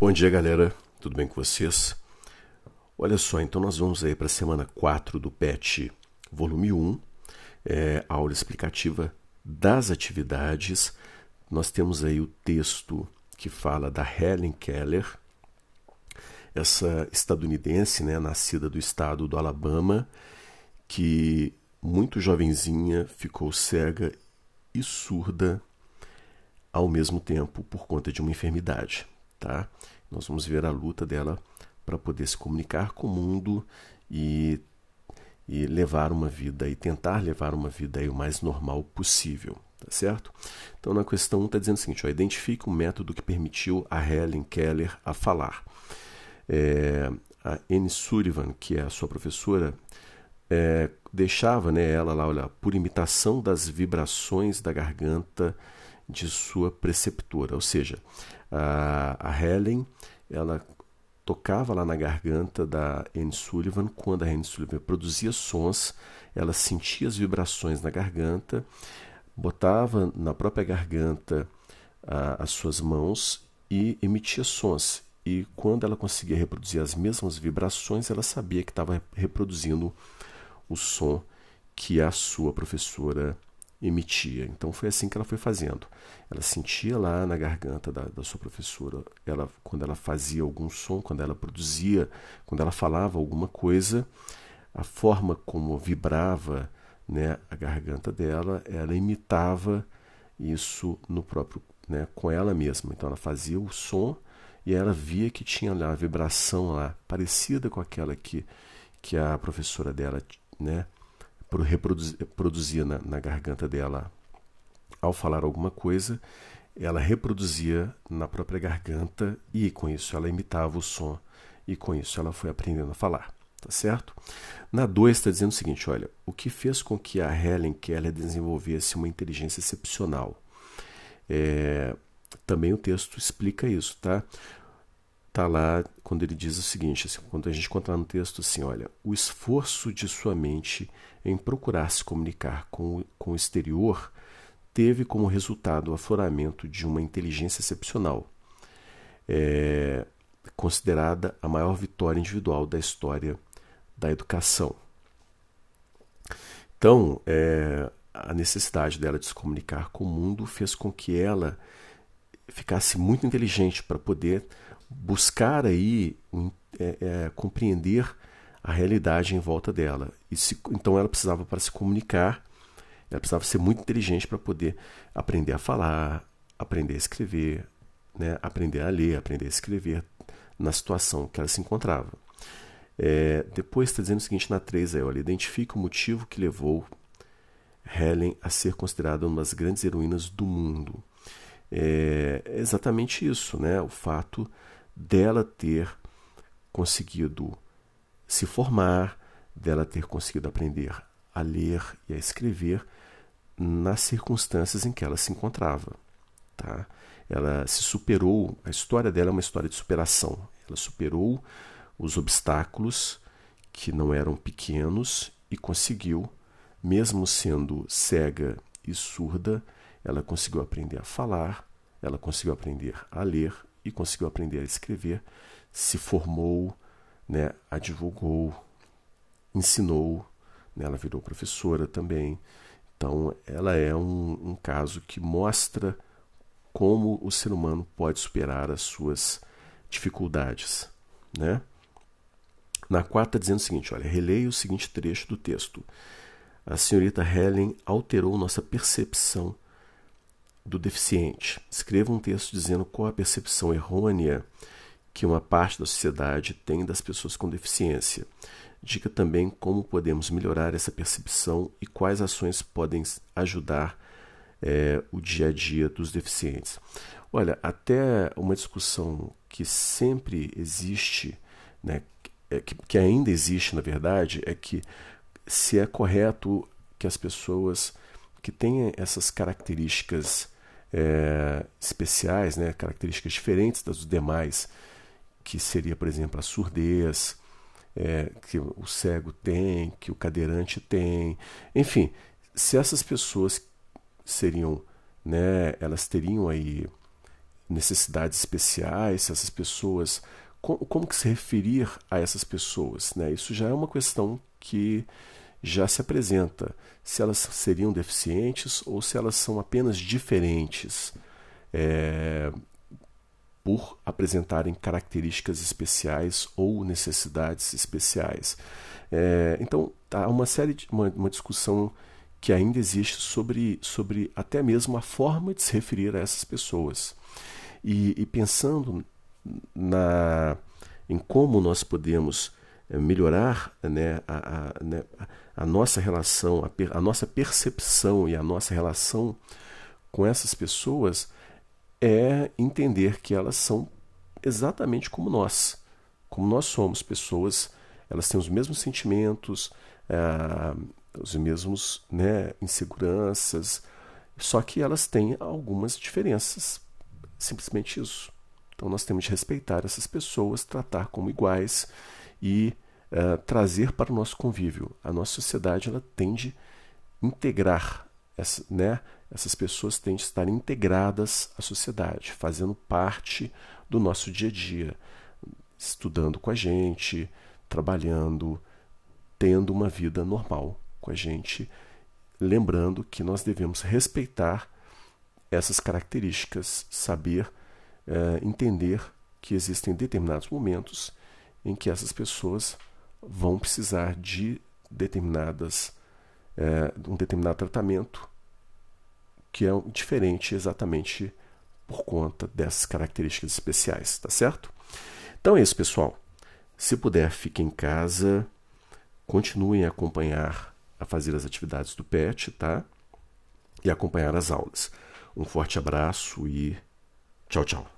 Bom dia, galera. Tudo bem com vocês? Olha só, então nós vamos aí para a semana 4 do PET, volume 1, é, aula explicativa das atividades. Nós temos aí o texto que fala da Helen Keller, essa estadunidense, né, nascida do estado do Alabama, que muito jovenzinha ficou cega e surda ao mesmo tempo por conta de uma enfermidade tá? Nós vamos ver a luta dela para poder se comunicar com o mundo e, e levar uma vida e tentar levar uma vida aí o mais normal possível, tá certo? Então na questão 1 está dizendo o seguinte: ó, identifique um método que permitiu a Helen Keller a falar. É, a Anne Sullivan, que é a sua professora, é, deixava né, ela lá, olha, por imitação das vibrações da garganta de sua preceptora, ou seja, a, a Helen, ela tocava lá na garganta da Anne Sullivan. Quando a Anne Sullivan produzia sons, ela sentia as vibrações na garganta, botava na própria garganta as suas mãos e emitia sons. E quando ela conseguia reproduzir as mesmas vibrações, ela sabia que estava reproduzindo o som que a sua professora emitia. Então foi assim que ela foi fazendo. Ela sentia lá na garganta da, da, sua professora, ela, quando ela fazia algum som, quando ela produzia, quando ela falava alguma coisa, a forma como vibrava né, a garganta dela, ela imitava isso no próprio, né, com ela mesma. Então ela fazia o som e ela via que tinha lá a vibração lá parecida com aquela que, que a professora dela, né, reproduzia na, na garganta dela ao falar alguma coisa, ela reproduzia na própria garganta e com isso ela imitava o som e com isso ela foi aprendendo a falar, tá certo? Na 2 está dizendo o seguinte, olha, o que fez com que a Helen Keller desenvolvesse uma inteligência excepcional? É, também o texto explica isso, tá? Tá lá quando ele diz o seguinte, assim, quando a gente conta no texto assim, olha, o esforço de sua mente em procurar se comunicar com, com o exterior teve como resultado o afloramento de uma inteligência excepcional, é, considerada a maior vitória individual da história da educação. Então, é, a necessidade dela de se comunicar com o mundo fez com que ela ficasse muito inteligente para poder buscar aí é, é, compreender a realidade em volta dela. Se, então ela precisava, para se comunicar, ela precisava ser muito inteligente para poder aprender a falar, aprender a escrever, né? aprender a ler, aprender a escrever na situação que ela se encontrava. É, depois está dizendo o seguinte na 3 aí, olha, identifica o motivo que levou Helen a ser considerada uma das grandes heroínas do mundo. É, é exatamente isso, né? o fato dela ter conseguido se formar, dela ter conseguido aprender a ler e a escrever nas circunstâncias em que ela se encontrava. Tá? Ela se superou, a história dela é uma história de superação. Ela superou os obstáculos que não eram pequenos e conseguiu, mesmo sendo cega e surda, ela conseguiu aprender a falar, ela conseguiu aprender a ler e conseguiu aprender a escrever, se formou, né, a divulgou, ensinou, né, ela virou professora também. Então, ela é um, um caso que mostra como o ser humano pode superar as suas dificuldades. Né? Na quarta, dizendo o seguinte: olha, releia o seguinte trecho do texto. A senhorita Helen alterou nossa percepção do deficiente. Escreva um texto dizendo qual a percepção errônea que uma parte da sociedade tem das pessoas com deficiência. Diga também como podemos melhorar essa percepção e quais ações podem ajudar é, o dia a dia dos deficientes. Olha, até uma discussão que sempre existe, né, é, que, que ainda existe na verdade, é que se é correto que as pessoas que têm essas características é, especiais, né, características diferentes das demais, que seria, por exemplo, a surdez, é, que o cego tem, que o cadeirante tem. Enfim, se essas pessoas seriam, né, elas teriam aí necessidades especiais, se essas pessoas. Como, como que se referir a essas pessoas? Né? Isso já é uma questão que já se apresenta. Se elas seriam deficientes ou se elas são apenas diferentes é, por apresentarem características especiais ou necessidades especiais. É, então, há uma série de uma, uma discussão que ainda existe sobre, sobre até mesmo a forma de se referir a essas pessoas. E, e pensando na, em como nós podemos melhorar né, a, a, né, a nossa relação, a, a nossa percepção e a nossa relação com essas pessoas, é entender que elas são exatamente como nós. Como nós somos pessoas, elas têm os mesmos sentimentos, é, os mesmos né, inseguranças, só que elas têm algumas diferenças. Simplesmente isso. Então nós temos de respeitar essas pessoas, tratar como iguais e uh, trazer para o nosso convívio. A nossa sociedade ela tende a integrar, essa, né? essas pessoas tendem a estar integradas à sociedade, fazendo parte do nosso dia a dia, estudando com a gente, trabalhando, tendo uma vida normal com a gente, lembrando que nós devemos respeitar essas características, saber é, entender que existem determinados momentos em que essas pessoas vão precisar de determinadas é, um determinado tratamento que é diferente exatamente por conta dessas características especiais, tá certo? Então é isso, pessoal. Se puder, fique em casa, continuem a acompanhar a fazer as atividades do PET, tá? E acompanhar as aulas. Um forte abraço e tchau, tchau.